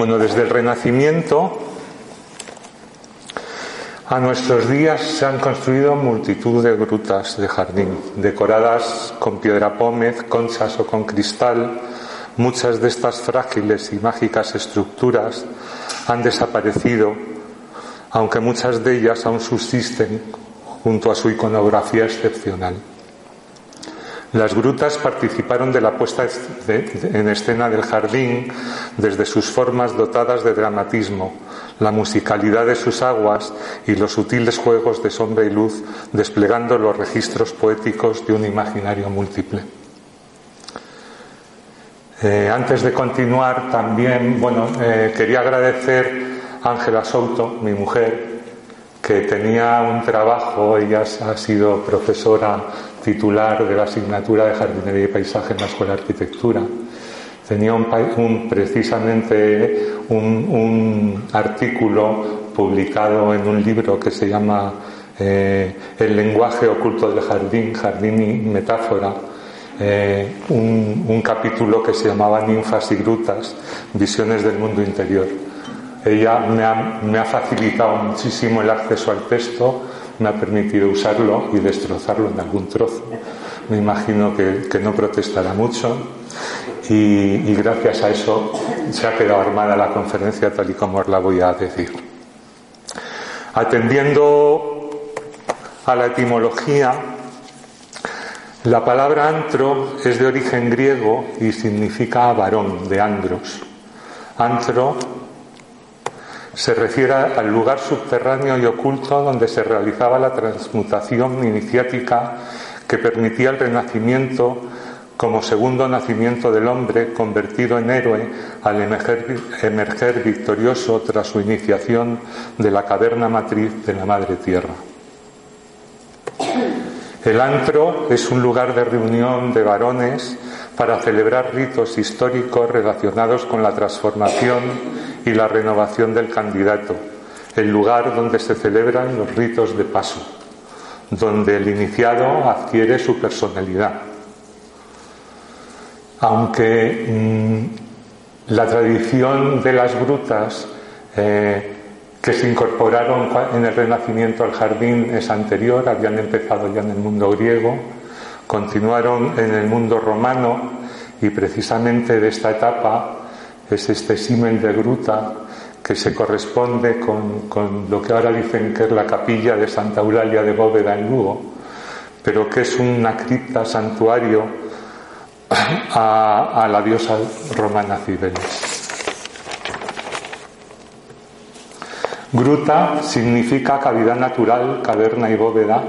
Bueno, desde el Renacimiento a nuestros días se han construido multitud de grutas de jardín, decoradas con piedra pómez, conchas o con cristal. Muchas de estas frágiles y mágicas estructuras han desaparecido, aunque muchas de ellas aún subsisten junto a su iconografía excepcional. Las grutas participaron de la puesta en escena del jardín desde sus formas dotadas de dramatismo, la musicalidad de sus aguas y los sutiles juegos de sombra y luz, desplegando los registros poéticos de un imaginario múltiple. Eh, antes de continuar, también, bueno, eh, quería agradecer a Ángela Souto, mi mujer, que tenía un trabajo, ella ha sido profesora titular de la asignatura de jardinería y paisaje en la Escuela de Arquitectura. Tenía un, precisamente un, artículo publicado en un libro que se llama eh, El lenguaje oculto del jardín, jardín y metáfora, eh, un, un, capítulo que se llamaba Ninfas y Grutas, Visiones del Mundo Interior. Ella me ha, me ha facilitado muchísimo el acceso al texto, me ha permitido usarlo y destrozarlo en algún trozo. Me imagino que, no protestará mucho y, gracias a eso se ha quedado armada la conferencia tal y como os la voy a decir. Atendiendo a la etimología, la palabra antro es de origen griego y significa varón, de andros. Antro se refiere al lugar subterráneo y oculto donde se realizaba la transmutación iniciática que permitía el renacimiento como segundo nacimiento del hombre convertido en héroe al emerger, victorioso tras su iniciación de la caverna matriz de la Madre Tierra. El antro es un lugar de reunión de varones para celebrar ritos históricos relacionados con la transformación y la renovación del candidato, el lugar donde se celebran los ritos de paso, donde el iniciado adquiere su personalidad. Aunque mm, la tradición de las grutas eh, que se incorporaron en el Renacimiento al jardín es anterior, habían empezado ya en el mundo griego, continuaron en el mundo romano y precisamente de esta etapa es este símil de gruta que se corresponde con, lo que ahora dicen que es la capilla de Santa Eulalia de Bóveda en Lugo, pero que es una cripta santuario a, la diosa romana Cibeles. Gruta significa cavidad natural, caverna y bóveda,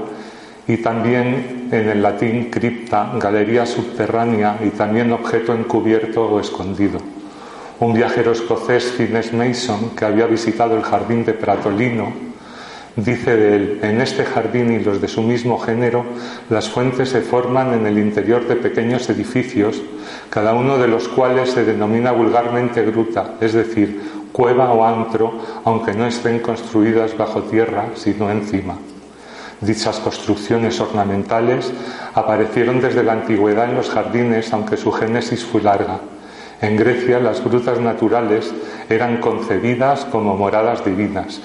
y también en el latín cripta, galería subterránea y también objeto encubierto o escondido. Un viajero escocés, Finnes Mason, que había visitado el jardín de Pratolino, dice de él, en este jardín y los de su mismo género, las fuentes se forman en el interior de pequeños edificios, cada uno de los cuales se denomina vulgarmente gruta, es decir, cueva o antro, aunque no estén construidas bajo tierra, sino encima. Dichas construcciones ornamentales aparecieron desde la antigüedad en los jardines, aunque su génesis fue larga. En Grecia las grutas naturales eran concebidas como moradas divinas.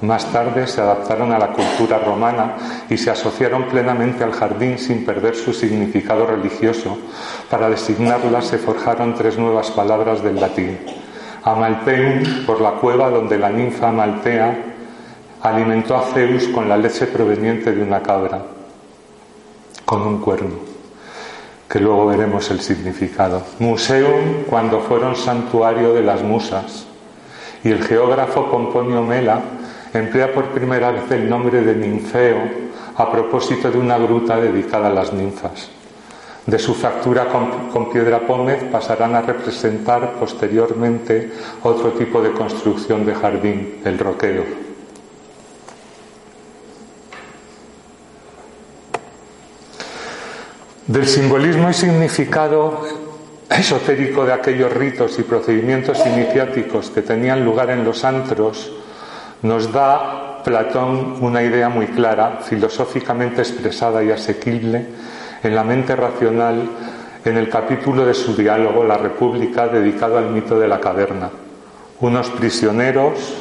Más tarde se adaptaron a la cultura romana y se asociaron plenamente al jardín sin perder su significado religioso. Para designarlas se forjaron tres nuevas palabras del latín. Amalteum, por la cueva donde la ninfa Amaltea alimentó a Zeus con la leche proveniente de una cabra, con un cuerno que luego veremos el significado. Museum cuando fueron santuario de las musas. Y el geógrafo Pomponio Mela emplea por primera vez el nombre de ninfeo a propósito de una gruta dedicada a las ninfas. De su factura con, con, piedra pómez pasarán a representar posteriormente otro tipo de construcción de jardín, el roqueo. Del simbolismo y significado esotérico de aquellos ritos y procedimientos iniciáticos que tenían lugar en los antros, nos da Platón una idea muy clara, filosóficamente expresada y asequible en la mente racional en el capítulo de su diálogo La República dedicado al mito de la caverna, unos prisioneros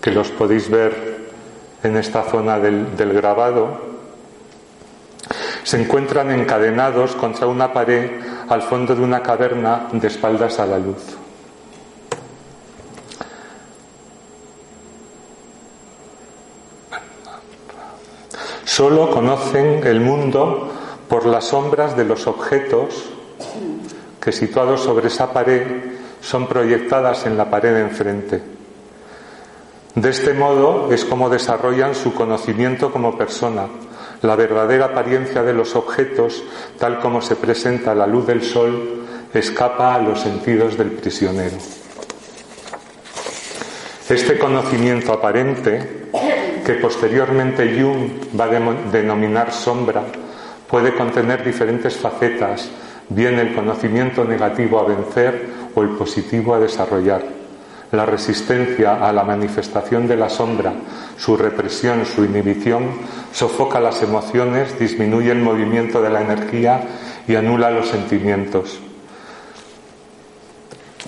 que los podéis ver en esta zona del, del grabado, se encuentran encadenados contra una pared al fondo de una caverna de espaldas a la luz. Solo conocen el mundo por las sombras de los objetos que situados sobre esa pared son proyectadas en la pared enfrente. De este modo es como desarrollan su conocimiento como persona, la verdadera apariencia de los objetos, tal como se presenta a la luz del sol, escapa a los sentidos del prisionero. Este conocimiento aparente, que posteriormente Jung va a denominar sombra, puede contener diferentes facetas, bien el conocimiento negativo a vencer o el positivo a desarrollar la resistencia a la manifestación de la sombra, su represión, su inhibición, sofoca las emociones, disminuye el movimiento de la energía y anula los sentimientos.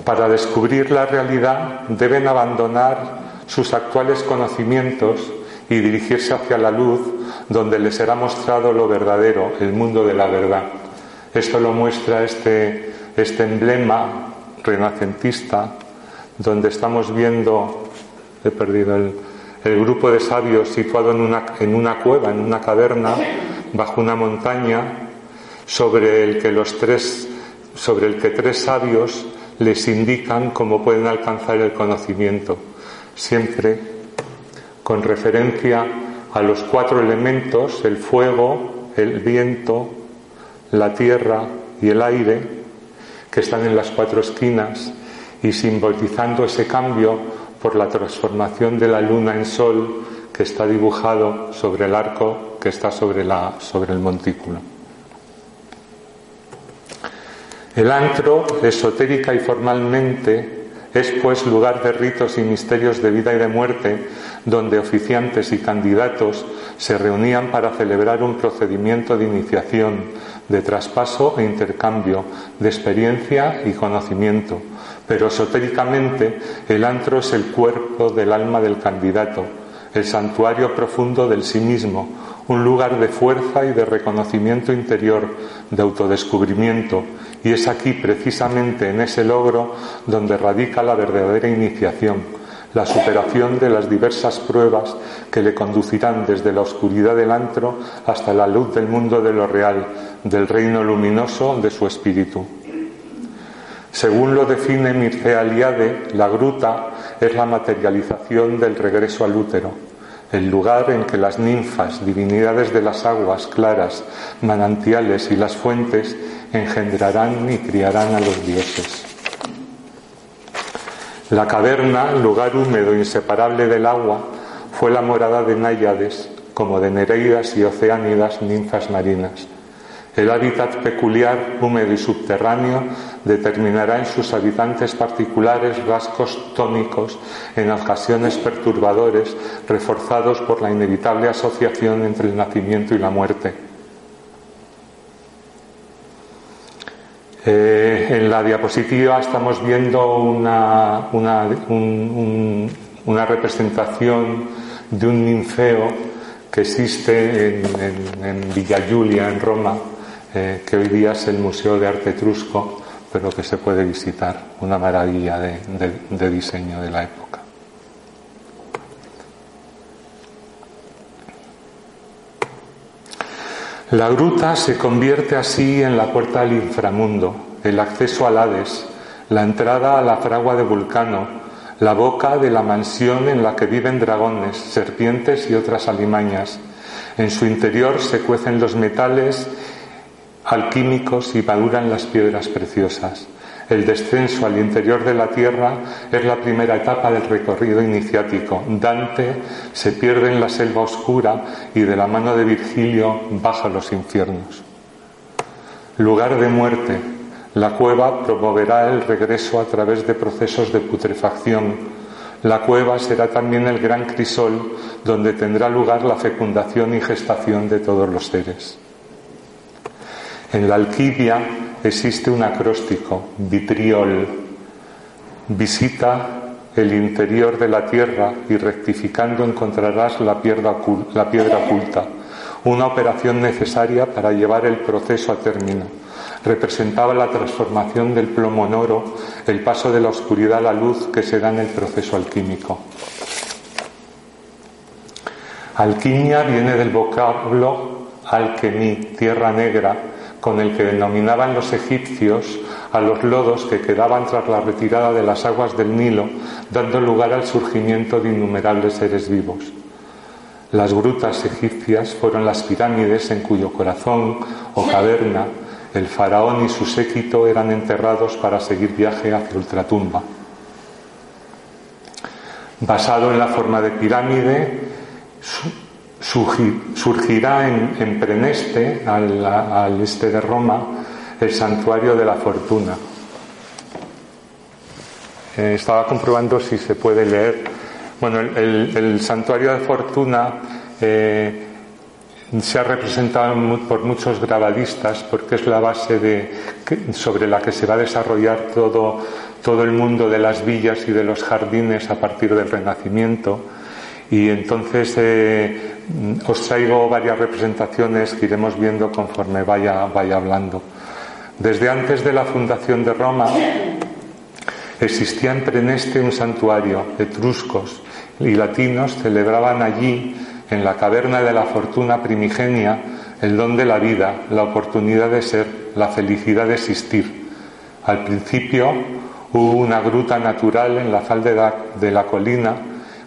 Para descubrir la realidad deben abandonar sus actuales conocimientos y dirigirse hacia la luz, donde les será mostrado lo verdadero, el mundo de la verdad. Esto lo muestra este, este emblema renacentista donde estamos viendo, he perdido el, grupo de sabios situado en una, en una cueva, en una caverna, bajo una montaña, sobre el que los tres, sobre el que tres sabios les indican cómo pueden alcanzar el conocimiento, siempre con referencia a los cuatro elementos, el fuego, el viento, la tierra y el aire, que están en las cuatro esquinas y simbolizando ese cambio por la transformación de la luna en sol que está dibujado sobre el arco que está sobre, la, sobre el montículo. El antro, esotérica y formalmente, es pues lugar de ritos y misterios de vida y de muerte, donde oficiantes y candidatos se reunían para celebrar un procedimiento de iniciación, de traspaso e intercambio, de experiencia y conocimiento, pero esotéricamente el antro es el cuerpo del alma del candidato, el santuario profundo del sí mismo, un lugar de fuerza y de reconocimiento interior, de autodescubrimiento, y es aquí precisamente en ese logro donde radica la verdadera iniciación, la superación de las diversas pruebas que le conducirán desde la oscuridad del antro hasta la luz del mundo de lo real, del reino luminoso de su espíritu. Según lo define Mircea Eliade, la gruta es la materialización del regreso al útero, el lugar en que las ninfas, divinidades de las aguas claras, manantiales y las fuentes engendrarán y criarán a los dioses. La caverna, lugar húmedo inseparable del agua, fue la morada de náyades, como de Nereidas y Oceánidas, ninfas marinas. El hábitat peculiar, húmedo y subterráneo, determinará en sus habitantes particulares rasgos tónicos, en ocasiones perturbadores, reforzados por la inevitable asociación entre el nacimiento y la muerte. Eh, en la diapositiva estamos viendo una, una, representación de un ninfeo que existe en, Villa Giulia, en Roma, que hoy día es el Museo de Arte Etrusco, pero que se puede visitar, una maravilla de, diseño de la época. La gruta se convierte así en la puerta al inframundo, el acceso al Hades, la entrada a la fragua de Vulcano, la boca de la mansión en la que viven dragones, serpientes y otras alimañas. En su interior se cuecen los metales alquímicos y maduran las piedras preciosas. El descenso al interior de la tierra es la primera etapa del recorrido iniciático. Dante se pierde en la selva oscura y de la mano de Virgilio baja a los infiernos. Lugar de muerte. La cueva promoverá el regreso a través de procesos de putrefacción. La cueva será también el gran crisol donde tendrá lugar la fecundación y gestación de todos los seres. En la alquimia existe un acróstico, vitriol, Visita el interior de la tierra y rectificando encontrarás la piedra, la piedra oculta, una operación necesaria para llevar el proceso a término. Representaba la transformación del plomo en oro, el paso de la oscuridad a la luz que se da en el proceso alquímico. Alquimia viene del vocablo alquemí, tierra negra, con el que denominaban los egipcios a los lodos que quedaban tras la retirada de las aguas del Nilo, dando lugar al surgimiento de innumerables seres vivos. Las grutas egipcias fueron las pirámides en cuyo corazón o caverna el faraón y su séquito eran enterrados para seguir viaje hacia ultratumba. Basado en la forma de pirámide, surgirá en, Preneste, al este de Roma, el santuario de la fortuna. Eh, estaba comprobando si se puede leer. Bueno, el, santuario de fortuna eh, se ha representado por muchos grabadistas porque es la base de, sobre la que se va a desarrollar todo, todo el mundo de las villas y de los jardines a partir del Renacimiento. Y entonces eh, os traigo varias representaciones que iremos viendo conforme vaya, vaya hablando. Desde antes de la fundación de Roma existía en Preneste un santuario. Etruscos y latinos celebraban allí, en la caverna de la fortuna primigenia, el don de la vida, la oportunidad de ser, la felicidad de existir. Al principio hubo una gruta natural en la falda de la colina,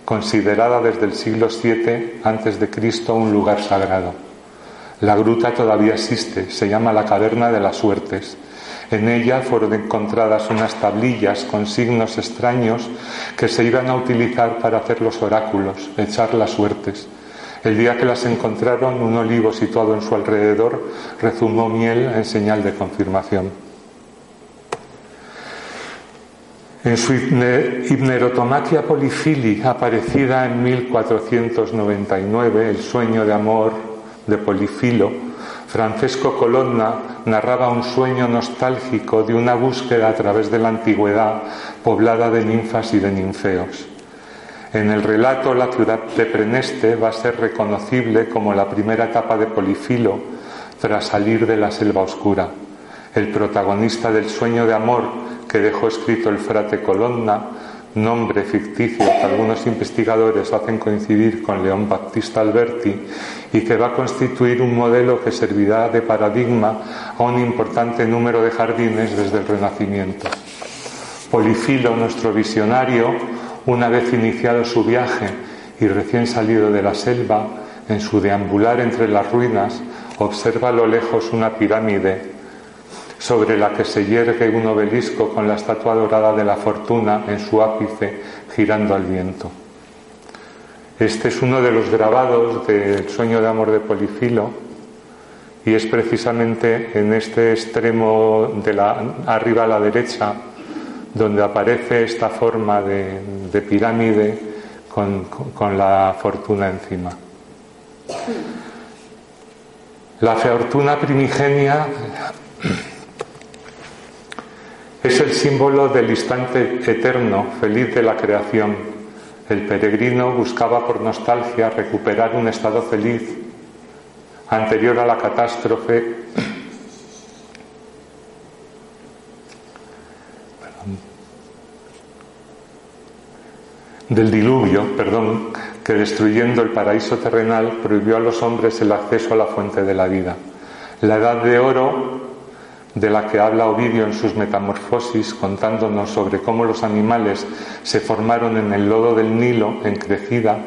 considerada desde el siglo VII a.C. un lugar sagrado. La gruta todavía existe, se llama la Caverna de las Suertes. En ella fueron encontradas unas tablillas con signos extraños que se iban a utilizar para hacer los oráculos, echar las suertes. El día que las encontraron, un olivo situado en su alrededor rezumó miel en señal de confirmación. En su Hipnerotomaquia polifili, aparecida en 1499, El sueño de amor de Polifilo, Francesco Colonna narraba un sueño nostálgico de una búsqueda a través de la antigüedad poblada de ninfas y de ninfeos. En el relato la ciudad de Preneste va a ser reconocible como la primera etapa de Polifilo tras salir de la selva oscura. El protagonista del sueño de amor que dejó escrito el frate Colonna nombre ficticio que algunos investigadores hacen coincidir con León Battista Alberti y que va a constituir un modelo que servirá de paradigma a un importante número de jardines desde el Renacimiento. Polifilo, nuestro visionario, una vez iniciado su viaje y recién salido de la selva, en su deambular entre las ruinas, observa a lo lejos una pirámide sobre la que se yergue un obelisco con la estatua dorada de la fortuna en su ápice girando al viento. Este es uno de los grabados del sueño de amor de Polifilo y es precisamente en este extremo de la arriba a la derecha donde aparece esta forma de, pirámide con la fortuna encima. La fortuna primigenia símbolo del instante eterno, feliz de la creación. El peregrino buscaba por nostalgia recuperar un estado feliz anterior a la catástrofe del diluvio, perdón, que destruyendo el paraíso terrenal prohibió a los hombres el acceso a la fuente de la vida. La edad de oro de la que habla Ovidio en sus Metamorfosis, contándonos sobre cómo los animales se formaron en el lodo del Nilo en crecida,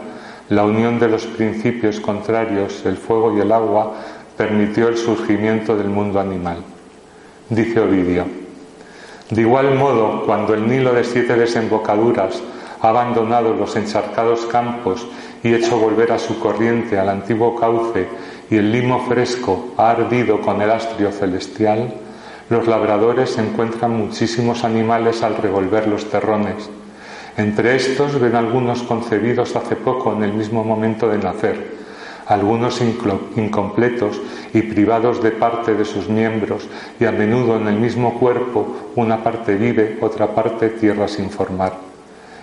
la unión de los principios contrarios, el fuego y el agua, permitió el surgimiento del mundo animal. Dice Ovidio, de igual modo, cuando el Nilo de siete desembocaduras ha abandonado los encharcados campos y hecho volver a su corriente al antiguo cauce y el limo fresco ha ardido con el astrio celestial, los labradores encuentran muchísimos animales al revolver los terrones. Entre estos ven algunos concebidos hace poco en el mismo momento de nacer, algunos incompletos y privados de parte de sus miembros, y a menudo en el mismo cuerpo una parte vive, otra parte tierra sin formar.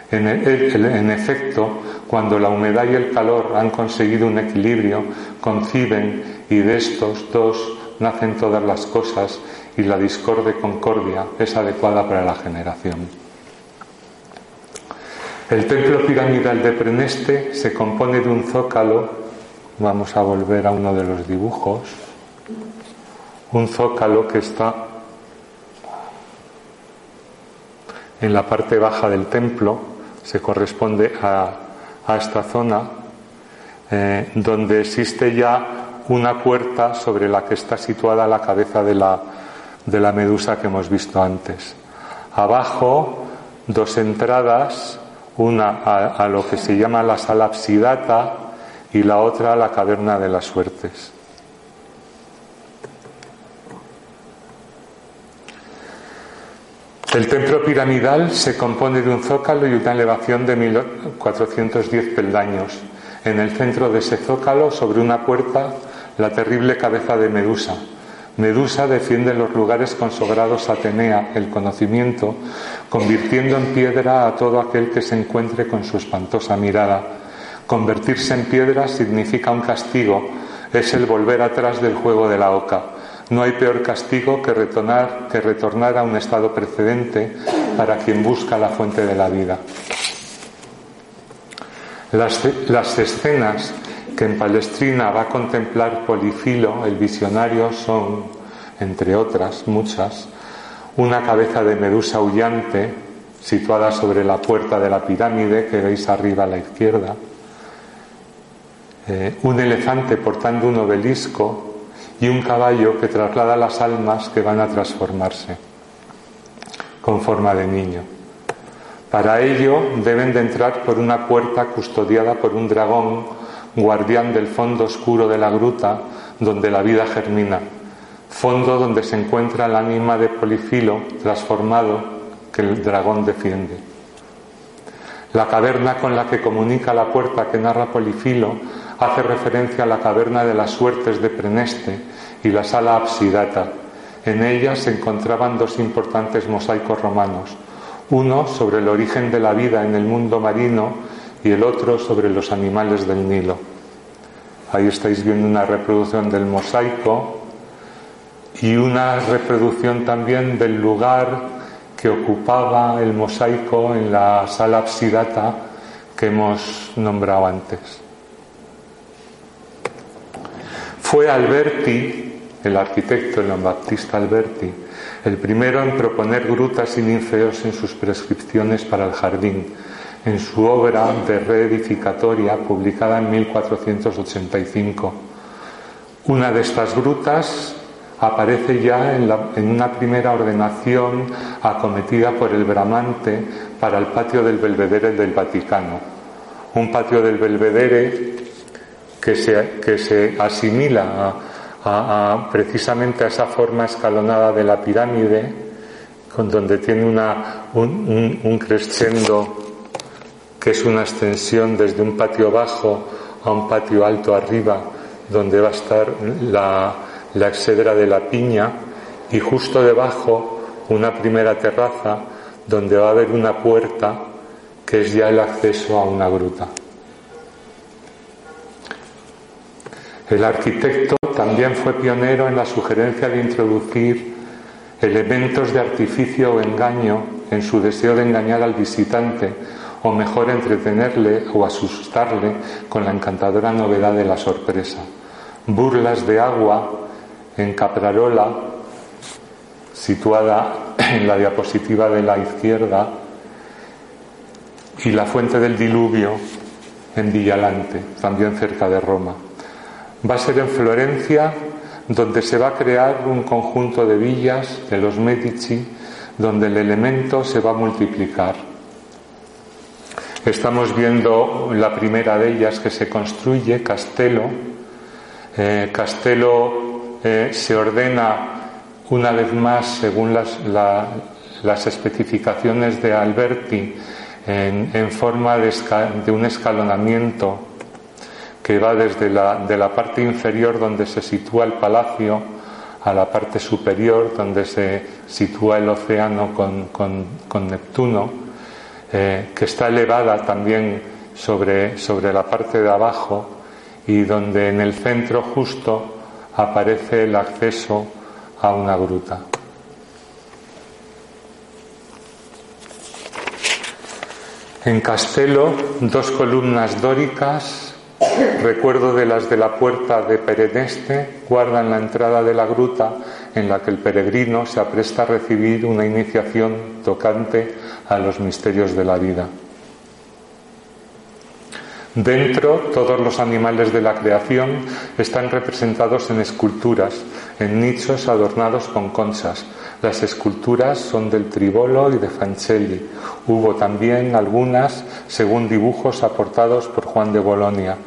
En, en, efecto, cuando la humedad y el calor han conseguido un equilibrio, conciben y de estos dos nacen todas las cosas y la discorde concordia es adecuada para la generación. El templo piramidal de Preneste se compone de un zócalo, vamos a volver a uno de los dibujos, un zócalo que está en la parte baja del templo, se corresponde a, esta zona, eh, donde existe ya una puerta sobre la que está situada la cabeza de la, de la medusa que hemos visto antes. Abajo, dos entradas una a, lo que se llama la sala absidata y la otra a la caverna de las suertes. El templo piramidal se compone de un zócalo y una elevación de 1410 peldaños. En el centro de ese zócalo, sobre una puerta, la terrible cabeza de Medusa, Medusa defiende los lugares consagrados a Atenea, el conocimiento, convirtiendo en piedra a todo aquel que se encuentre con su espantosa mirada. Convertirse en piedra significa un castigo, es el volver atrás del juego de la oca. No hay peor castigo que retornar, que retornar a un estado precedente para quien busca la fuente de la vida. Las, las escenas que en Palestrina va a contemplar Polifilo, el visionario, son, entre otras muchas, una cabeza de medusa aullante situada sobre la puerta de la pirámide que veis arriba a la izquierda, eh, un elefante portando un obelisco y un caballo que traslada las almas que van a transformarse con forma de niño. Para ello deben de entrar por una puerta custodiada por un dragón guardián del fondo oscuro de la gruta donde la vida germina, fondo donde se encuentra el ánima de Polifilo transformado que el dragón defiende. La caverna con la que comunica la puerta que narra Polifilo hace referencia a la caverna de las suertes de Preneste y la sala absidata. En ella se encontraban dos importantes mosaicos romanos, uno sobre el origen de la vida en el mundo marino y el otro sobre los animales del Nilo. Ahí estáis viendo una reproducción del mosaico y una reproducción también del lugar que ocupaba el mosaico en la sala absidata que hemos nombrado antes. Fue Alberti, el arquitecto, el Baptista Alberti, el primero en proponer grutas y ninfeos en sus prescripciones para el jardín, en su obra de reedificatoria publicada en 1485. Una de estas grutas aparece ya en, una primera ordenación acometida por el Bramante para el patio del Belvedere del Vaticano. Un patio del Belvedere que se, que se asimila precisamente a esa forma escalonada de la pirámide, donde tiene un crescendo que es una extensión desde un patio bajo a un patio alto arriba, donde va a estar la, la de la piña, y justo debajo una primera terraza donde va a haber una puerta que es ya el acceso a una gruta. El arquitecto también fue pionero en la sugerencia de introducir elementos de artificio o engaño en su deseo de engañar al visitante o mejor entretenerle o asustarle con la encantadora novedad de la sorpresa. Burlas de agua en Caprarola, situada en la diapositiva de la izquierda, y la fuente del diluvio en Villalante, también cerca de Roma. Va a ser en Florencia donde se va a crear un conjunto de villas de los Medici donde el elemento se va a multiplicar. Estamos viendo la primera de ellas que se construye, Castelo. Eh, Castelo eh, se ordena una vez más según las, especificaciones de Alberti en, forma de, un escalonamiento que va desde la, de la parte inferior donde se sitúa el palacio a la parte superior donde se sitúa el océano con, Neptuno, eh, que está elevada también sobre, sobre la parte de abajo y donde en el centro justo aparece el acceso a una gruta. En Castelo, dos columnas dóricas, recuerdo de las de la puerta de Pereneste, guardan la entrada de la gruta en la que el peregrino se apresta a recibir una iniciación tocante a los misterios de la vida. Dentro, todos los animales de la creación están representados en esculturas, en nichos adornados con conchas. Las esculturas son del Tribolo y de Fancelli. Hubo también algunas según dibujos aportados por Juan de Bolonia.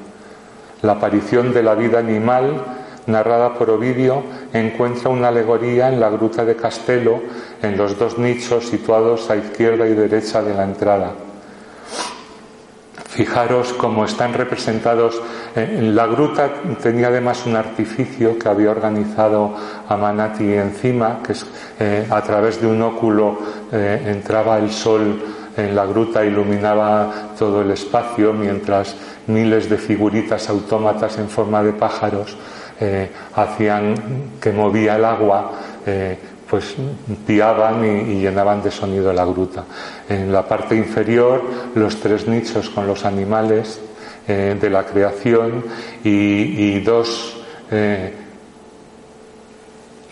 La aparición de la vida animal, narrada por Ovidio, encuentra una alegoría en la gruta de Castelo, en los dos nichos situados a izquierda y derecha de la entrada. Fijaros cómo están representados. Eh, en la gruta tenía además un artificio que había organizado Amanati encima, que eh, a través de un óculo eh, entraba el sol en la gruta, iluminaba todo el espacio, mientras miles de figuritas autómatas en forma de pájaros hacían que movía el agua pues piaban y, llenaban de sonido la gruta. En la parte inferior, los tres nichos con los animales eh, de la creación y, dos eh,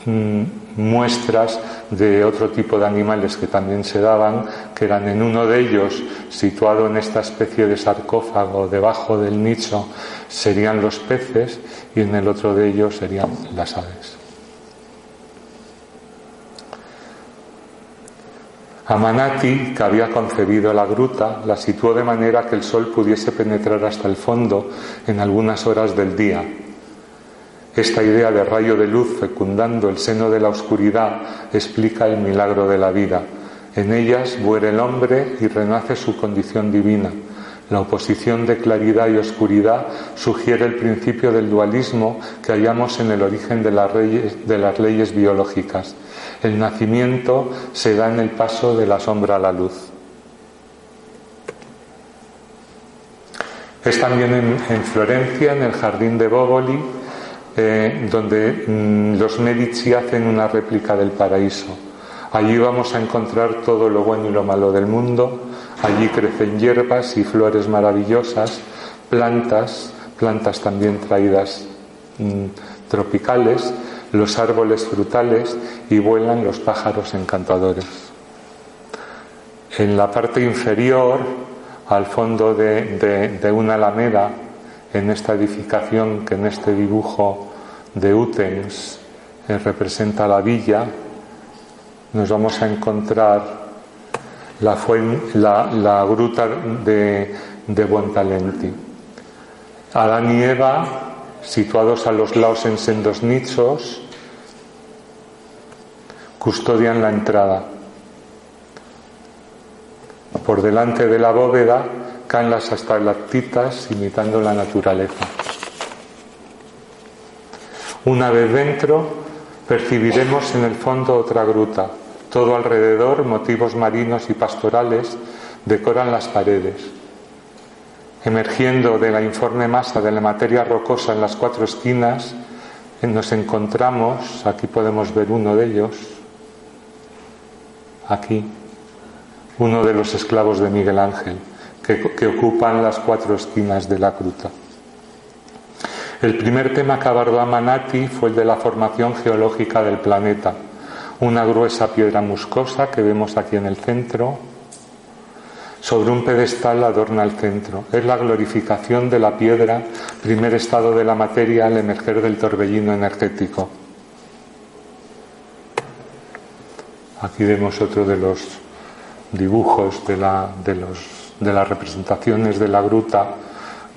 mm, muestras de otro tipo de animales que también se daban, que eran en uno de ellos, situado en esta especie de sarcófago debajo del nicho, serían los peces y en el otro de ellos serían las aves. Amanati, que había concebido la gruta, la situó de manera que el sol pudiese penetrar hasta el fondo en algunas horas del día. Esta idea de rayo de luz fecundando el seno de la oscuridad explica el milagro de la vida. En ellas muere el hombre y renace su condición divina. La oposición de claridad y oscuridad sugiere el principio del dualismo que hallamos en el origen de las, leyes biológicas. El nacimiento se da en el paso de la sombra a la luz. Es también en, Florencia, en el jardín de Boboli, eh, donde mm, los Medici hacen una réplica del paraíso. Allí vamos a encontrar todo lo bueno y lo malo del mundo. Allí crecen hierbas y flores maravillosas, plantas, plantas también traídas mm, tropicales, los árboles frutales y vuelan los pájaros encantadores. En la parte inferior, al fondo de, una alameda, en esta edificación que en este dibujo de Utens eh, representa la villa, nos vamos a encontrar la, gruta de, de Buontalenti. Adán y Eva situados a los lados en sendos nichos, custodian la entrada. Por delante de la bóveda caen las estalactitas imitando la naturaleza. Una vez dentro, percibiremos en el fondo otra gruta. Todo alrededor, motivos marinos y pastorales decoran las paredes. Emergiendo de la informe masa de la materia rocosa en las cuatro esquinas, nos encontramos, aquí podemos ver uno de ellos, aquí, uno de los esclavos de Miguel Ángel, que, ocupan las cuatro esquinas de la gruta. El primer tema que abordó Manati fue el de la formación geológica del planeta, una gruesa piedra muscosa que vemos aquí en el centro, sobre un pedestal adorna el centro. Es la glorificación de la piedra, primer estado de la materia al emerger del torbellino energético. Aquí vemos otro de los dibujos de, de las representaciones de la gruta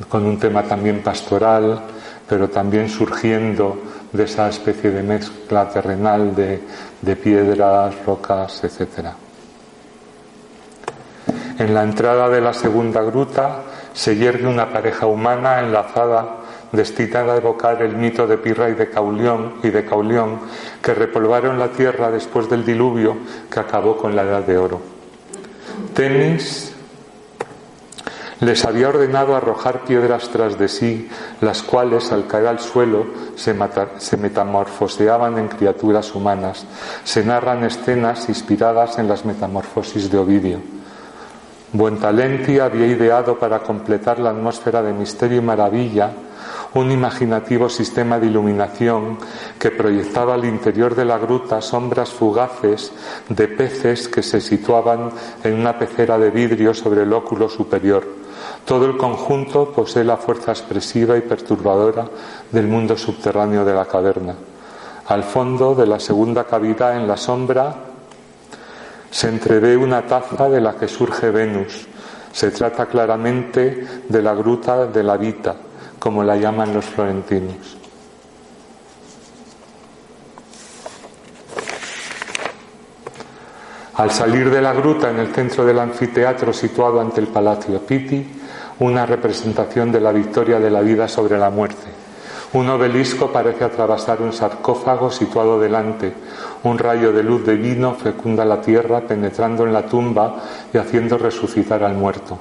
con un tema también pastoral, pero también surgiendo de esa especie de mezcla terrenal de, de piedras, rocas, etcétera. En la entrada de la segunda gruta se yergue una pareja humana enlazada destinada a evocar el mito de Pirra y de Caulión, y de Caulión que repolvaron la tierra después del diluvio que acabó con la edad de oro. Temis les había ordenado arrojar piedras tras de sí, las cuales al caer al suelo se, se, metamorfoseaban en criaturas humanas. Se narran escenas inspiradas en las metamorfosis de Ovidio. Buentalenti había ideado para completar la atmósfera de misterio y maravilla un imaginativo sistema de iluminación que proyectaba al interior de la gruta sombras fugaces de peces que se situaban en una pecera de vidrio sobre el óculo superior todo el conjunto posee la fuerza expresiva y perturbadora del mundo subterráneo de la caverna. Al fondo de la segunda cavidad, en la sombra, se entrevé una taza de la que surge Venus. Se trata claramente de la gruta de la Vita, como la llaman los florentinos. Al salir de la gruta en el centro del anfiteatro situado ante el Palacio Pitti, una representación de la victoria de la vida sobre la muerte. Un obelisco parece atravesar un sarcófago situado delante. Un rayo de luz divino fecunda la tierra penetrando en la tumba y haciendo resucitar al muerto.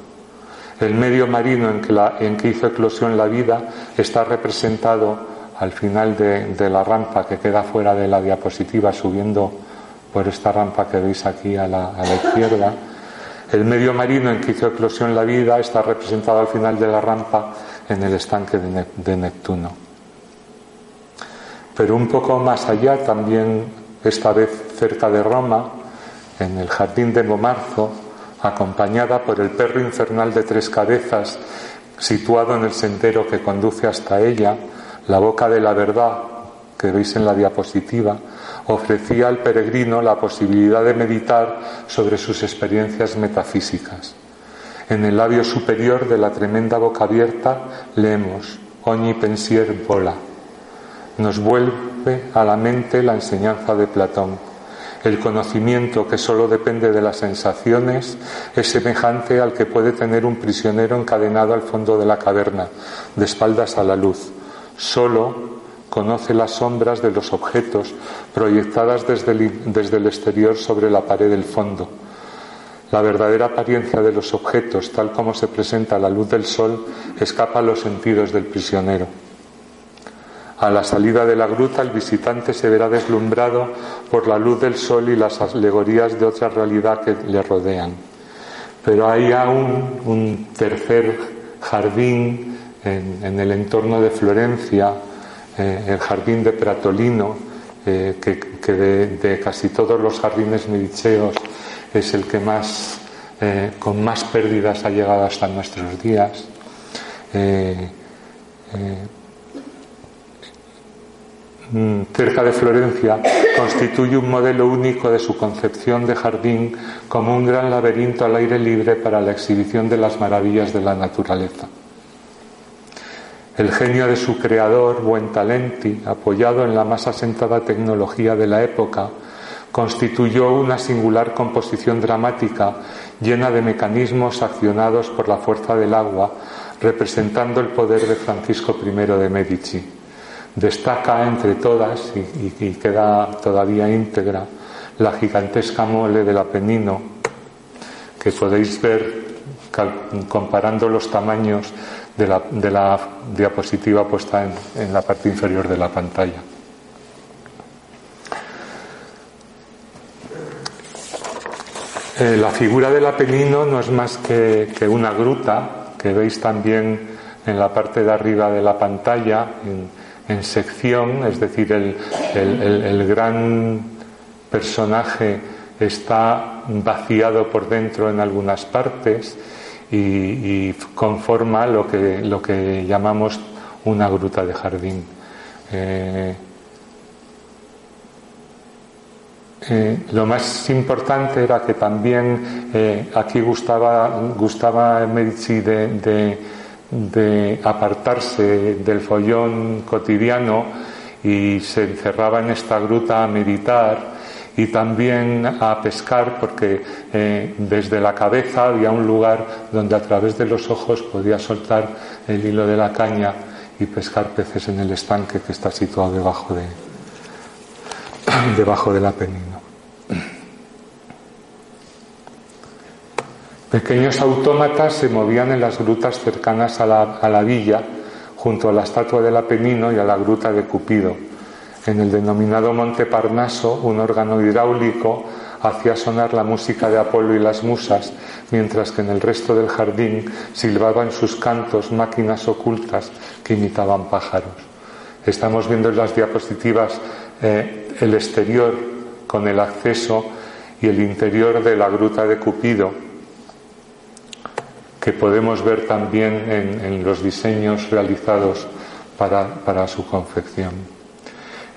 El medio marino en que, en que hizo eclosión la vida está representado al final de, la rampa que queda fuera de la diapositiva subiendo por esta rampa que veis aquí a la izquierda el medio marino en que hizo eclosión la vida está representado al final de la rampa en el estanque de, Neptuno. Pero un poco más allá, también esta vez cerca de Roma, en el jardín de Momarzo, acompañada por el perro infernal de tres cabezas, situado en el sendero que conduce hasta ella, la boca de la verdad, que veis en la diapositiva, ofrecía al peregrino la posibilidad de meditar sobre sus experiencias metafísicas. En el labio superior de la tremenda boca abierta leemos Ogni pensier vola. Nos vuelve a la mente la enseñanza de Platón. El conocimiento que solo depende de las sensaciones es semejante al que puede tener un prisionero encadenado al fondo de la caverna, de espaldas a la luz. Solo conoce las sombras de los objetos proyectadas desde el, desde el, exterior sobre la pared del fondo. La verdadera apariencia de los objetos, tal como se presenta a la luz del sol, escapa a los sentidos del prisionero. A la salida de la gruta el visitante se verá deslumbrado por la luz del sol y las alegorías de otra realidad que le rodean. Pero hay aún un tercer jardín en, en el entorno de Florencia, eh, el jardín de Pratolino, eh, que, de, casi todos los jardines mediceos es el que más, eh, con más pérdidas ha llegado hasta nuestros días. Mm, cerca de Florencia, constituye un modelo único de su concepción de jardín como un gran laberinto al aire libre para la exhibición de las maravillas de la naturaleza. El genio de su creador, Buentalenti, apoyado en la más asentada tecnología de la época, constituyó una singular composición dramática llena de mecanismos accionados por la fuerza del agua, representando el poder de Francisco I de Medici. Destaca entre todas, y, queda todavía íntegra, la gigantesca mole del Apenino, que podéis ver comparando los tamaños de la, diapositiva puesta en, la parte inferior de la pantalla. Eh, la figura del Apenino no es más que, una gruta que veis también en la parte de arriba de la pantalla, en, sección, es decir, el gran personaje está vaciado por dentro en algunas partes y, conforma lo que, lo que llamamos una gruta de jardín. Eh, eh, lo más importante era que también eh, aquí gustaba, gustaba Medici de, de, apartarse del follón cotidiano y se encerraba en esta gruta a meditar y también a pescar porque eh, desde la cabeza había un lugar donde a través de los ojos podía soltar el hilo de la caña y pescar peces en el estanque que está situado debajo de, debajo del Apenino. Pequeños autómatas se movían en las grutas cercanas a la, a la villa, junto a la estatua del Apenino y a la gruta de Cupido. En el denominado Monte Parnaso, un órgano hidráulico hacía sonar la música de Apolo y las musas, mientras que en el resto del jardín silbaban sus cantos máquinas ocultas que imitaban pájaros. Estamos viendo en las diapositivas eh, el exterior con el acceso y el interior de la gruta de Cupido, que podemos ver también en, los diseños realizados para, su confección.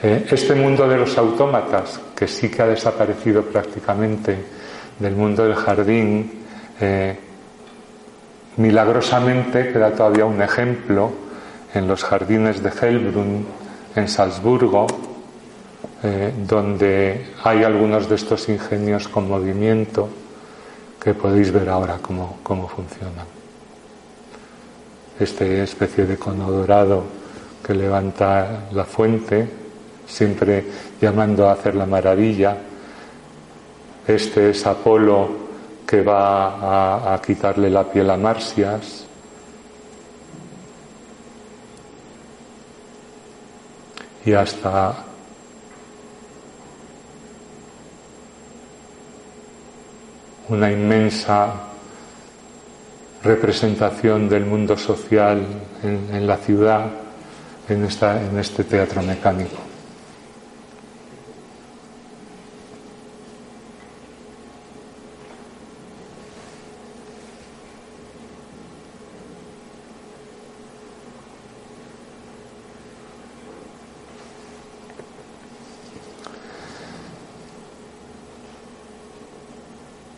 Eh, este mundo de los autómatas, que sí que ha desaparecido prácticamente del mundo del jardín, eh, milagrosamente queda todavía un ejemplo en los jardines de Hellbrunn, en Salzburgo, eh, donde hay algunos de estos ingenios con movimiento que podéis ver ahora cómo, cómo funcionan. Esta especie de cono dorado que levanta la fuente, siempre llamando a hacer la maravilla. Este es Apolo que va a, quitarle la piel a Marcias. Y hasta una inmensa representación del mundo social en, la ciudad, en este teatro mecánico.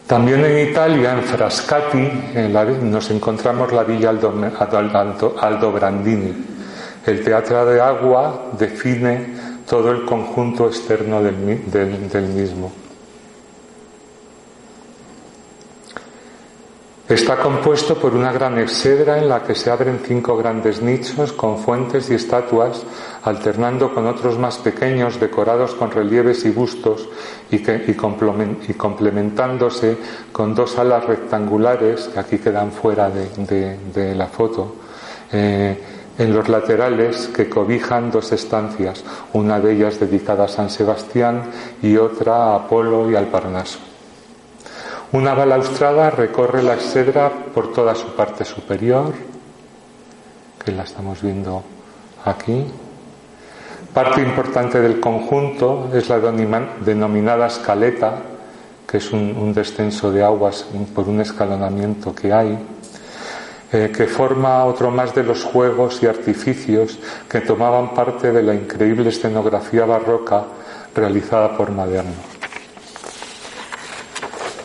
También en Italia, en Frascati, nos encontramos la villa Aldobrandini. El teatro de agua define todo el conjunto externo del mismo. Está compuesto por una gran exedra en la que se abren cinco grandes nichos con fuentes y estatuas, alternando con otros más pequeños decorados con relieves y bustos y, complementándose con dos alas rectangulares que aquí quedan fuera de, la foto. Eh, en los laterales que cobijan dos estancias, una de ellas dedicada a San Sebastián y otra a Apolo y al Parnaso. Una balaustrada recorre la exedra por toda su parte superior, que la estamos viendo aquí. Parte importante del conjunto es la denominada escaleta, que es un, descenso de aguas por un escalonamiento que hay, eh, que forma otro más de los juegos y artificios que tomaban parte de la increíble escenografía barroca realizada por Maderno.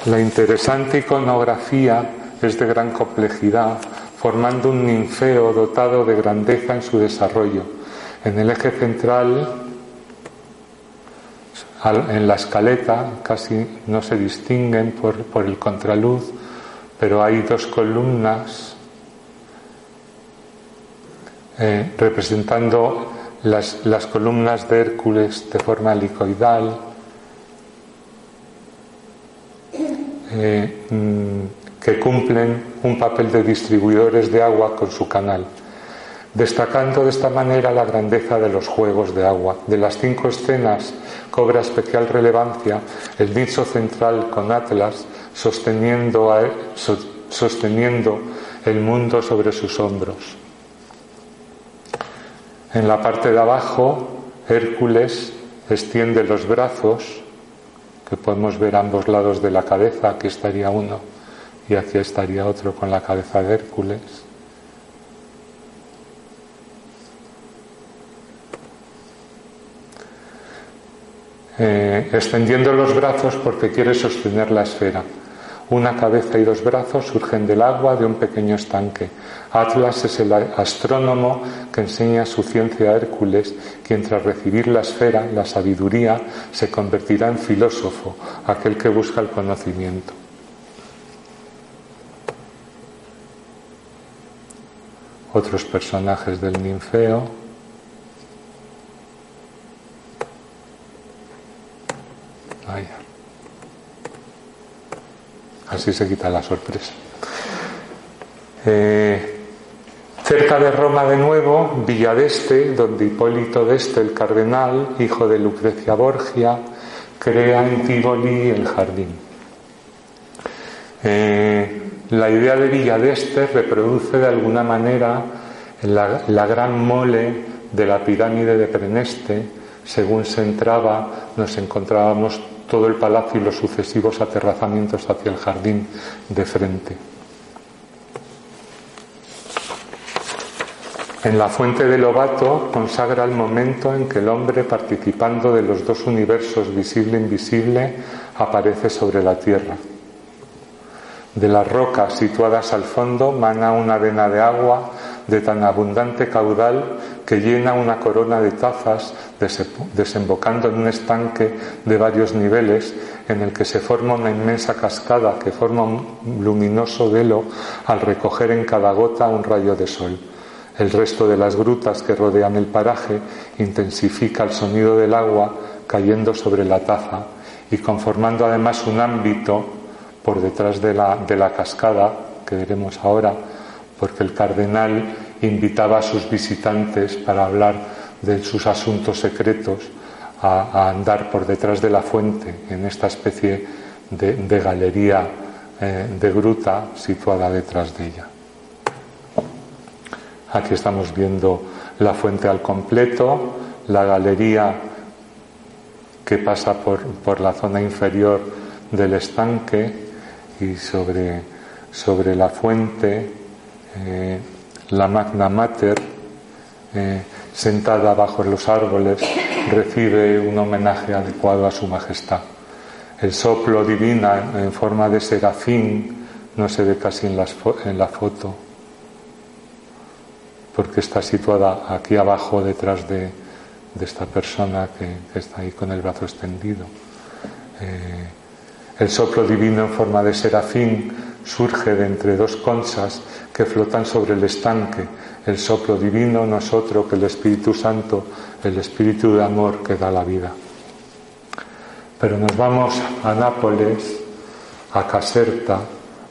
La interesante iconografía es de gran complejidad, formando un ninfeo dotado de grandeza en su desarrollo. En el eje central, en la escaleta, casi no se distinguen por, el contraluz, pero hay dos columnas eh, representando las, columnas de Hércules de forma helicoidal. Eh, mm, que cumplen un papel de distribuidores de agua con su canal, destacando de esta manera la grandeza de los juegos de agua. De las cinco escenas cobra especial relevancia el nicho central con Atlas sosteniendo, sosteniendo el mundo sobre sus hombros. En la parte de abajo, Hércules extiende los brazos que podemos ver ambos lados de la cabeza, aquí estaría uno y aquí estaría otro con la cabeza de Hércules. Eh, extendiendo los brazos porque quiere sostener la esfera. Una cabeza y dos brazos surgen del agua de un pequeño estanque. Atlas es el astrónomo que enseña su ciencia a Hércules, quien tras recibir la esfera, la sabiduría, se convertirá en filósofo, aquel que busca el conocimiento. otros personajes del ninfeo. Así se quita la sorpresa. Eh, cerca de Roma de nuevo, Villa d'Este, donde Hipólito d'Este, el cardenal, hijo de Lucrecia Borgia, crea en Tivoli el jardín. Eh, la idea de Villa d'Este reproduce de alguna manera la, la gran mole de la pirámide de Preneste. Según se entraba, nos encontrábamos todo el palacio y los sucesivos aterrazamientos hacia el jardín de frente. En la fuente de Lobato consagra el momento en que el hombre, participando de los dos universos visible e invisible, aparece sobre la tierra. De las rocas situadas al fondo mana una vena de agua de tan abundante caudal que llena una corona de tazas desembocando en un estanque de varios niveles en el que se forma una inmensa cascada que forma un luminoso velo al recoger en cada gota un rayo de sol. El resto de las grutas que rodean el paraje intensifica el sonido del agua cayendo sobre la taza y conformando además un ámbito por detrás de la, de la cascada que veremos ahora, porque el cardenal invitaba a sus visitantes para hablar de sus asuntos secretos a, andar por detrás de la fuente en esta especie de, galería eh, de gruta situada detrás de ella. Aquí estamos viendo la fuente al completo, la galería que pasa por, la zona inferior del estanque y sobre, sobre la fuente eh, la Magna Mater, eh, sentada bajo los árboles, recibe un homenaje adecuado a su majestad. El soplo divina en forma de serafín no se ve casi en, la foto, porque está situada aquí abajo detrás de, esta persona que, está ahí con el brazo extendido. Eh, el soplo divino en forma de serafín surge de entre dos conchas que flotan sobre el estanque. El soplo divino no es otro que el Espíritu Santo, el Espíritu de amor que da la vida. Pero nos vamos a Nápoles, a Caserta,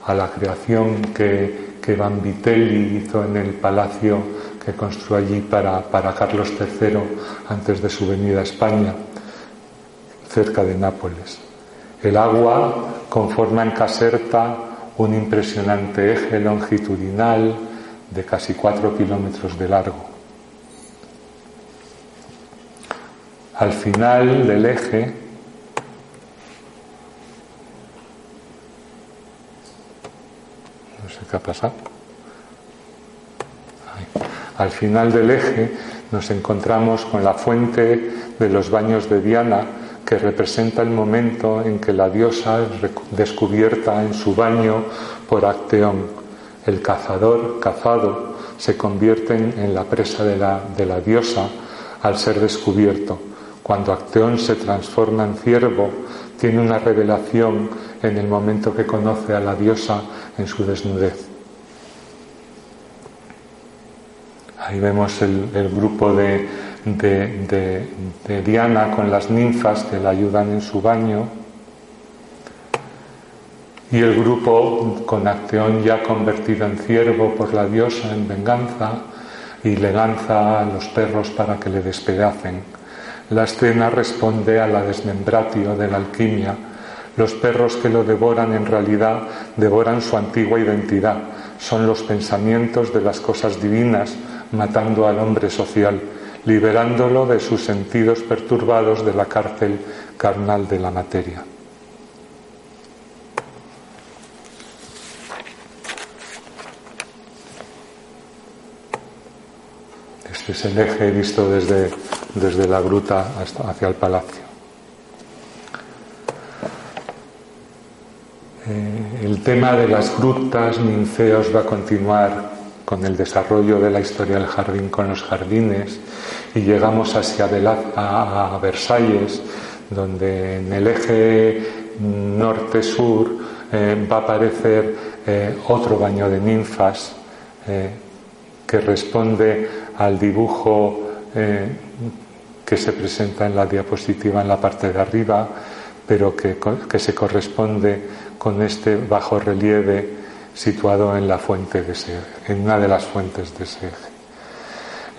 a la creación que, que Vanvitelli hizo en el palacio que construyó allí para, para Carlos III antes de su venida a España, cerca de Nápoles. El agua conforma en Caserta un impresionante eje longitudinal de casi cuatro kilómetros de largo. Al final del eje no sé qué ha pasado. Al final del eje nos encontramos con la fuente de los baños de Diana, que representa el momento en que la diosa es descubierta en su baño por Acteón. El cazador, cazado, se convierte en, la presa de la, de la diosa al ser descubierto. Cuando Acteón se transforma en ciervo, tiene una revelación en el momento que conoce a la diosa en su desnudez. Ahí vemos el grupo de, de, Diana con las ninfas que la ayudan en su baño y el grupo con Acteón ya convertido en ciervo por la diosa en venganza y le lanza a los perros para que le despedacen. La escena responde a la desmembratio de la alquimia. Los perros que lo devoran en realidad devoran su antigua identidad. Son los pensamientos de las cosas divinas matando al hombre social liberándolo de sus sentidos perturbados de la cárcel carnal de la materia. Este es el eje visto desde, desde la gruta hacia el palacio. Eh, el tema de las grutas, ninfeos, va a continuar con el desarrollo de la historia del jardín con los jardines y llegamos hacia a, Versalles, donde en el eje norte-sur eh, va a aparecer eh, otro baño de ninfas, eh, que responde al dibujo que se presenta en la diapositiva en la parte de arriba, pero que, que se corresponde con este bajo relieve situado en la fuente de ese, en una de las fuentes de ese eje.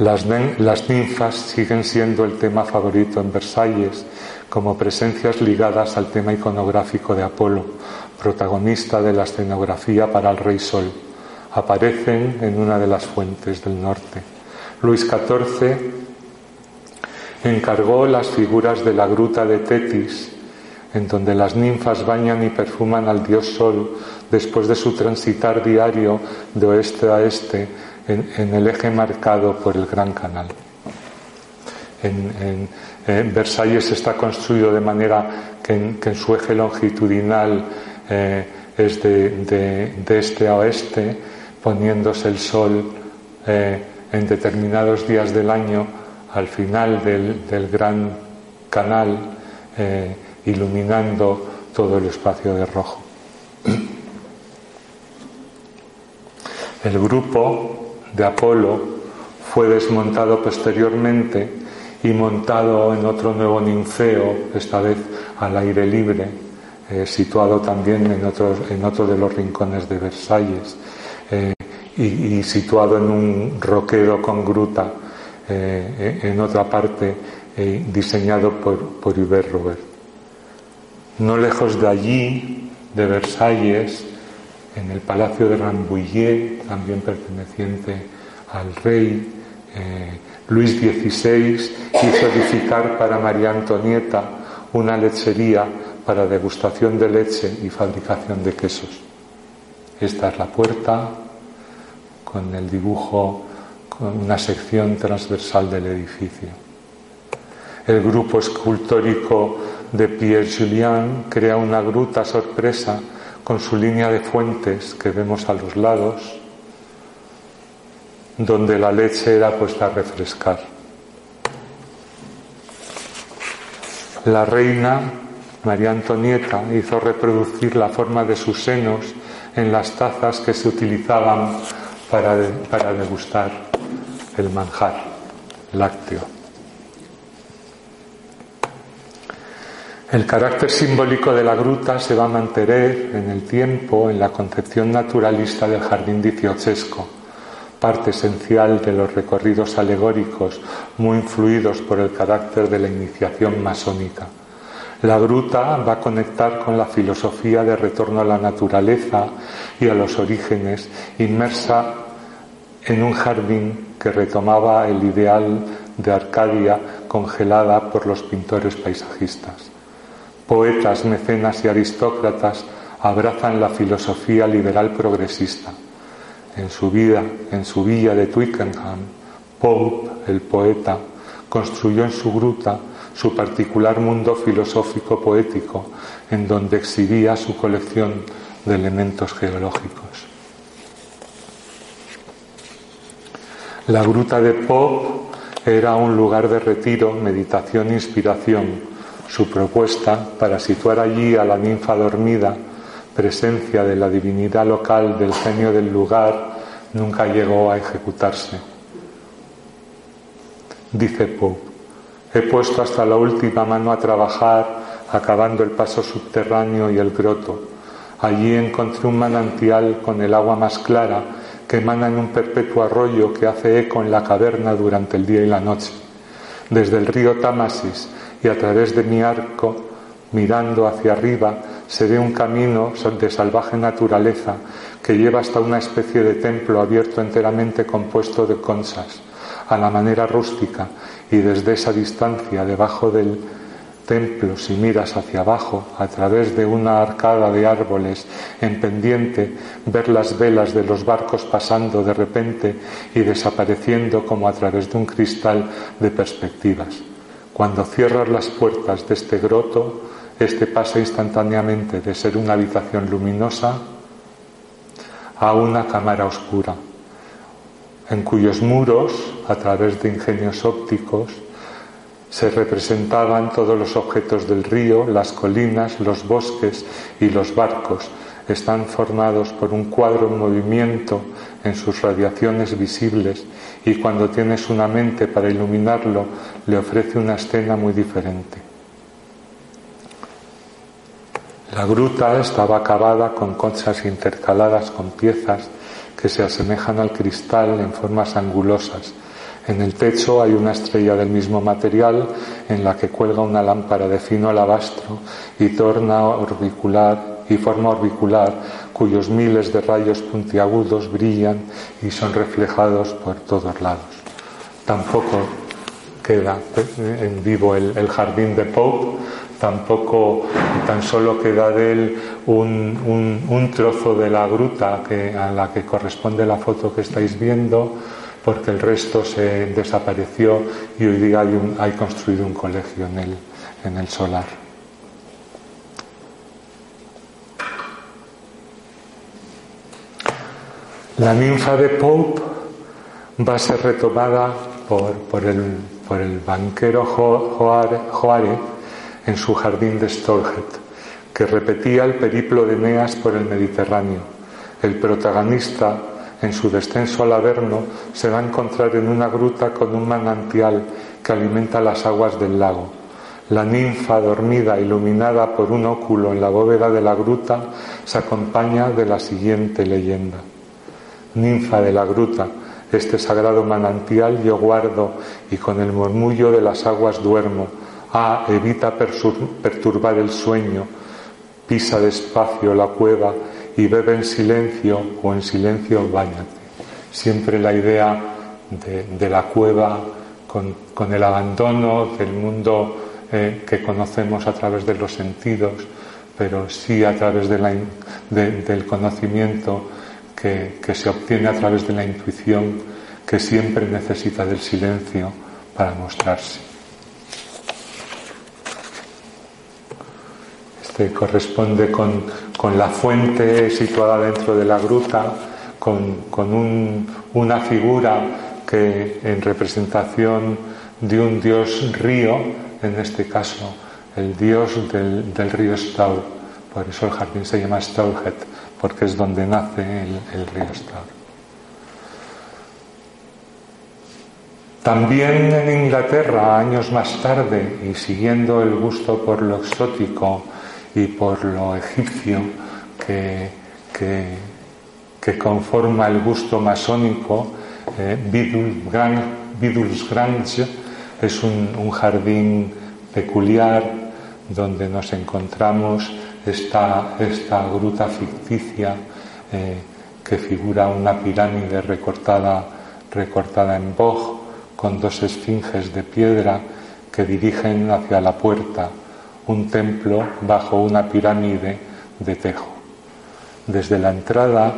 Las, ninfas siguen siendo el tema favorito en Versalles como presencias ligadas al tema iconográfico de Apolo, protagonista de la escenografía para el Rey Sol. Aparecen en una de las fuentes del norte. Luis XIV encargó las figuras de la gruta de Tetis, en donde las ninfas bañan y perfuman al dios Sol después de su transitar diario de oeste a este en, el eje marcado por el Gran Canal. En, Versalles está construido de manera que en, su eje longitudinal eh, es de, este a oeste, poniéndose el sol eh, en determinados días del año al final del, gran canal, eh, iluminando todo el espacio de rojo. El grupo de Apolo fue desmontado posteriormente y montado en otro nuevo ninfeo, esta vez al aire libre, eh, situado también en otro, en otro de los rincones de Versalles eh, y, situado en un roquero con gruta eh, en otra parte diseñado por, por Hubert Robert. No lejos de allí, de Versalles, en el Palacio de Rambouillet, también perteneciente al rey, eh, Luis XVI hizo edificar para María Antonieta una lechería para degustación de leche y fabricación de quesos. Esta es la puerta con el dibujo, con una sección transversal del edificio. El grupo escultórico de Pierre Julien crea una gruta sorpresa con su línea de fuentes que vemos a los lados, donde la leche era puesta a refrescar. La reina María Antonieta hizo reproducir la forma de sus senos en las tazas que se utilizaban para, para degustar el manjar lácteo. El carácter simbólico de la gruta se va a mantener en el tiempo en la concepción naturalista del jardín diciochesco, parte esencial de los recorridos alegóricos muy influidos por el carácter de la iniciación masónica. La gruta va a conectar con la filosofía de retorno a la naturaleza y a los orígenes, inmersa en un jardín que retomaba el ideal de Arcadia congelada por los pintores paisajistas. Poetas, mecenas y aristócratas abrazan la filosofía liberal progresista. En su vida, en su villa de Twickenham, Pope, el poeta, construyó en su gruta su particular mundo filosófico poético, en donde exhibía su colección de elementos geológicos. La gruta de Pope era un lugar de retiro, meditación e inspiración, su propuesta para situar allí a la ninfa dormida, presencia de la divinidad local del genio del lugar, nunca llegó a ejecutarse. Dice Pope, he puesto hasta la última mano a trabajar, acabando el paso subterráneo y el groto. Allí encontré un manantial con el agua más clara que emana en un perpetuo arroyo que hace eco en la caverna durante el día y la noche. Desde el río Támasis y a través de mi arco, mirando hacia arriba, se ve un camino de salvaje naturaleza que lleva hasta una especie de templo abierto enteramente compuesto de conchas, a la manera rústica, y desde esa distancia, debajo del templo, si miras hacia abajo, a través de una arcada de árboles en pendiente, ver las velas de los barcos pasando de repente y desapareciendo como a través de un cristal de perspectivas. Cuando cierras las puertas de este groto, este pasa instantáneamente de ser una habitación luminosa a una cámara oscura, en cuyos muros, a través de ingenios ópticos, se representaban todos los objetos del río, las colinas, los bosques y los barcos. Están formados por un cuadro en movimiento en sus radiaciones visibles y cuando tienes una mente para iluminarlo le ofrece una escena muy diferente. La gruta estaba acabada con conchas intercaladas con piezas que se asemejan al cristal en formas angulosas. En el techo hay una estrella del mismo material en la que cuelga una lámpara de fino alabastro y torna orbicular y forma orbicular cuyos miles de rayos puntiagudos brillan y son reflejados por todos lados. Tampoco queda en vivo el, jardín de Pope, tampoco tan solo queda de él un, trozo de la gruta a la que corresponde la foto que estáis viendo, porque el resto se desapareció y hoy día hay, construido un colegio en el, en el solar. La ninfa de Pope va a ser retomada por, el, banquero Joare, en su jardín de Stolhead, que repetía el periplo de Eneas por el Mediterráneo. El protagonista, en su descenso al Averno, se va a encontrar en una gruta con un manantial que alimenta las aguas del lago. La ninfa dormida, iluminada por un óculo en la bóveda de la gruta, se acompaña de la siguiente leyenda ninfa de la gruta, este sagrado manantial yo guardo y con el murmullo de las aguas duermo. Ah, evita perturbar el sueño, pisa despacio la cueva y bebe en silencio o en silencio bañate. Siempre la idea de, la cueva con, el abandono del mundo eh, que conocemos a través de los sentidos, pero sí a través del conocimiento que, se obtiene a través de la intuición que siempre necesita del silencio para mostrarse. Este corresponde con, la fuente situada dentro de la gruta, con, una figura que en representación de un dios río, en este caso el dios del, del río Stau, por eso el jardín se llama Stauhead, porque es donde nace el, río Star. También en Inglaterra, años más tarde, y siguiendo el gusto por lo exótico y por lo egipcio que, que, conforma el gusto masónico, eh, Grange es un jardín peculiar donde nos encontramos esta, esta gruta ficticia eh, que figura una pirámide recortada, recortada en boj con dos esfinges de piedra que dirigen hacia la puerta, un templo bajo una pirámide de tejo. Desde la entrada,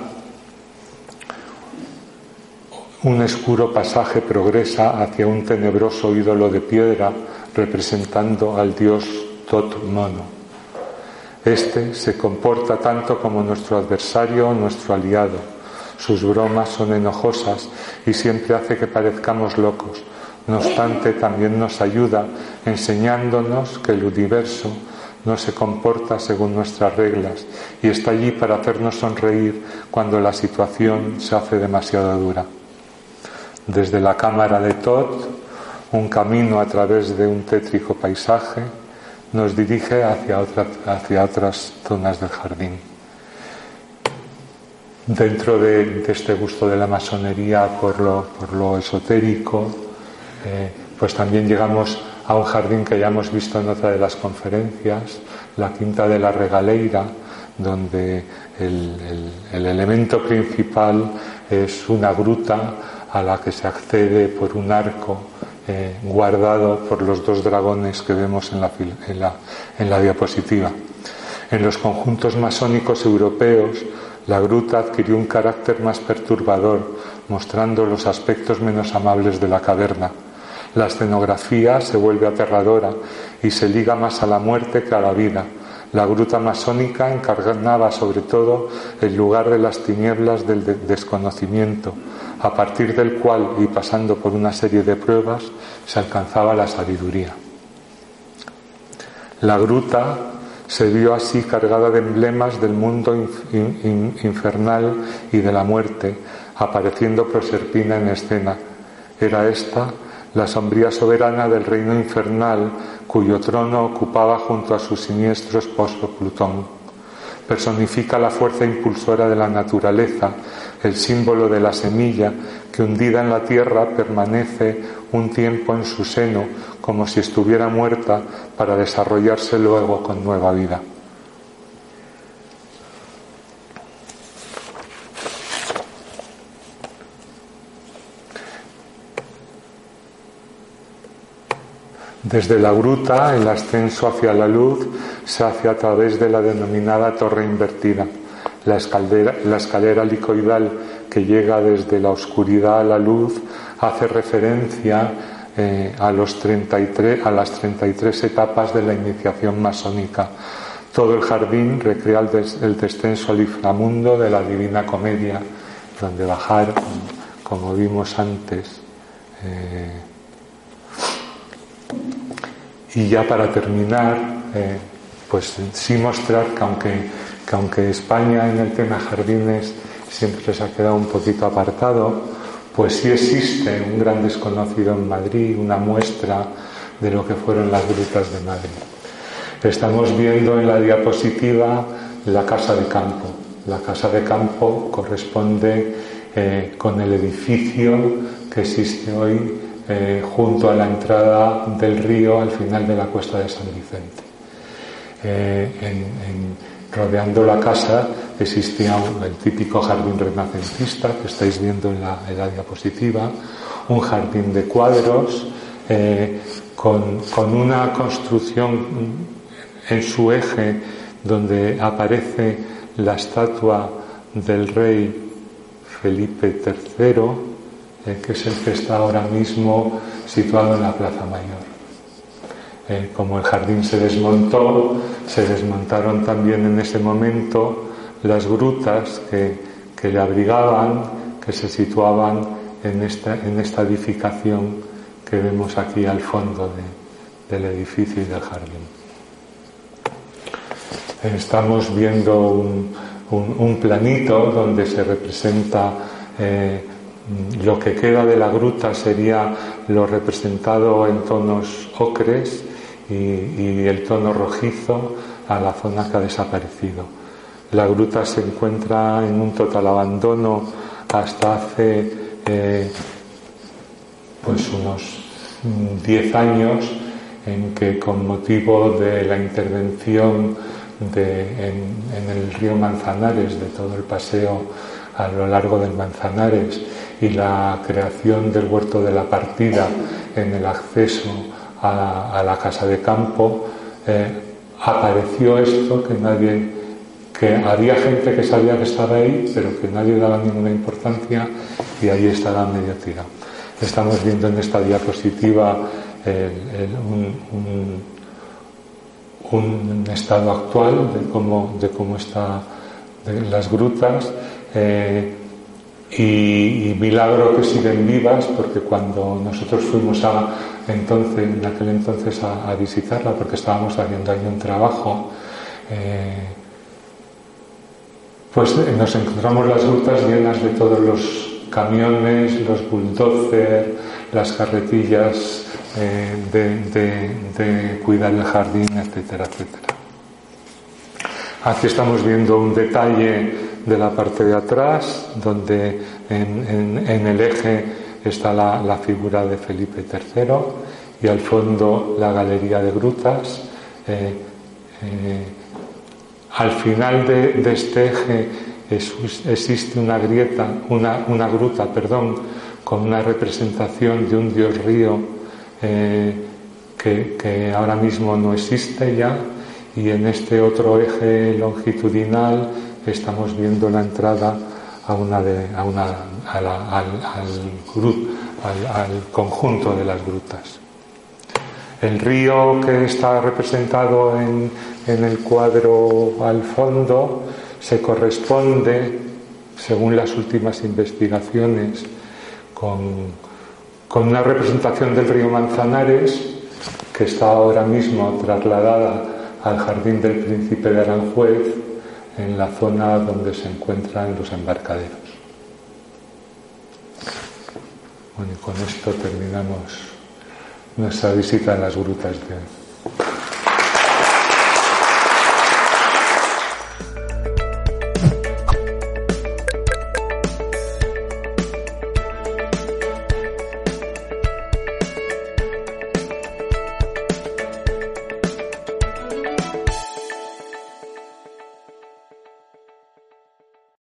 un oscuro pasaje progresa hacia un tenebroso ídolo de piedra representando al dios Tot Mono. Este se comporta tanto como nuestro adversario o nuestro aliado. Sus bromas son enojosas y siempre hace que parezcamos locos. No obstante, también nos ayuda enseñándonos que el universo no se comporta según nuestras reglas y está allí para hacernos sonreír cuando la situación se hace demasiado dura. Desde la cámara de Todd, un camino a través de un tétrico paisaje, nos dirige hacia, hacia otras zonas del jardín. Dentro de, este gusto de la masonería por lo, esotérico, eh, pues también llegamos a un jardín que ya hemos visto en otra de las conferencias, la Quinta de la Regaleira, donde el elemento principal es una gruta a la que se accede por un arco eh, guardado por los dos dragones que vemos en la, en la diapositiva. En los conjuntos masónicos europeos, la gruta adquirió un carácter más perturbador, mostrando los aspectos menos amables de la caverna. La escenografía se vuelve aterradora y se liga más a la muerte que a la vida. La gruta masónica encarnaba sobre todo el lugar de las tinieblas del desconocimiento, a partir del cual y pasando por una serie de pruebas se alcanzaba la sabiduría. La gruta se vio así cargada de emblemas del mundo infernal y de la muerte, apareciendo Proserpina en escena. Era esta la sombría soberana del reino infernal cuyo trono ocupaba junto a su siniestro esposo Plutón. Personifica la fuerza impulsora de la naturaleza, el símbolo de la semilla que hundida en la tierra permanece un tiempo en su seno como si estuviera muerta para desarrollarse luego con nueva vida. Desde la gruta, el ascenso hacia la luz se hace a través de la denominada torre invertida. La, la escalera licoidal que llega desde la oscuridad a la luz hace referencia eh, a, los 33, a las 33 etapas de la iniciación masónica. Todo el jardín recrea el, descenso al inframundo de la Divina Comedia, donde bajar, como vimos antes, eh, y ya para terminar, eh, pues sí mostrar que aunque, que aunque España en el tema jardines siempre se ha quedado un poquito apartado, pues sí existe un gran desconocido en Madrid, una muestra de lo que fueron las grutas de Madrid. Estamos viendo en la diapositiva la casa de campo. La casa de campo corresponde eh, con el edificio que existe hoy eh, junto a la entrada del río al final de la cuesta de San Vicente. Eh, rodeando la casa existía el típico jardín renacentista que estáis viendo en la, diapositiva, un jardín de cuadros eh, con, con, una construcción en su eje donde aparece la estatua del rey Felipe III, eh, que es el que está ahora mismo situado en la Plaza Mayor. Eh, como el jardín se desmontó, se desmontaron también en ese momento las grutas que, le abrigaban, que se situaban en esta, en esta edificación que vemos aquí al fondo del edificio y del jardín. Estamos viendo un, planito donde se representa eh, lo que queda de la gruta sería lo representado en tonos ocres y, el tono rojizo a la zona que ha desaparecido. La gruta se encuentra en un total abandono hasta hace eh, pues unos 10 años en que con motivo de la intervención en el río Manzanares, de todo el paseo a lo largo del Manzanares, y la creación del huerto de la partida en el acceso a, la casa de campo, eh, apareció esto que nadie, que había gente que sabía que estaba ahí, pero que nadie daba ninguna importancia y ahí estaba medio tirado. Estamos viendo en esta diapositiva un, estado actual de cómo, de cómo están las grutas. Eh, y, milagro que siguen vivas porque cuando nosotros fuimos a entonces en aquel entonces a, visitarla porque estábamos haciendo ahí un trabajo eh, pues nos encontramos las grutas llenas de todos los camiones, los bulldozers, las carretillas eh, de cuidar el jardín, etcétera, etcétera. Aquí estamos viendo un detalle de la parte de atrás, donde en, el eje está la, figura de Felipe III y al fondo la galería de grutas. Eh, eh, al final de, este eje existe una grieta, una, gruta, perdón, con una representación de un dios río eh, que, que ahora mismo no existe ya y en este otro eje longitudinal estamos viendo la entrada a una de, a una, al, al, conjunto de las grutas. El río que está representado en, en el cuadro al fondo se corresponde, según las últimas investigaciones, con, con una representación del río Manzanares, que está ahora mismo trasladada al jardín del príncipe de Aranjuez, en la zona donde se encuentran los embarcaderos. Bueno, y con esto terminamos nuestra visita a las grutas de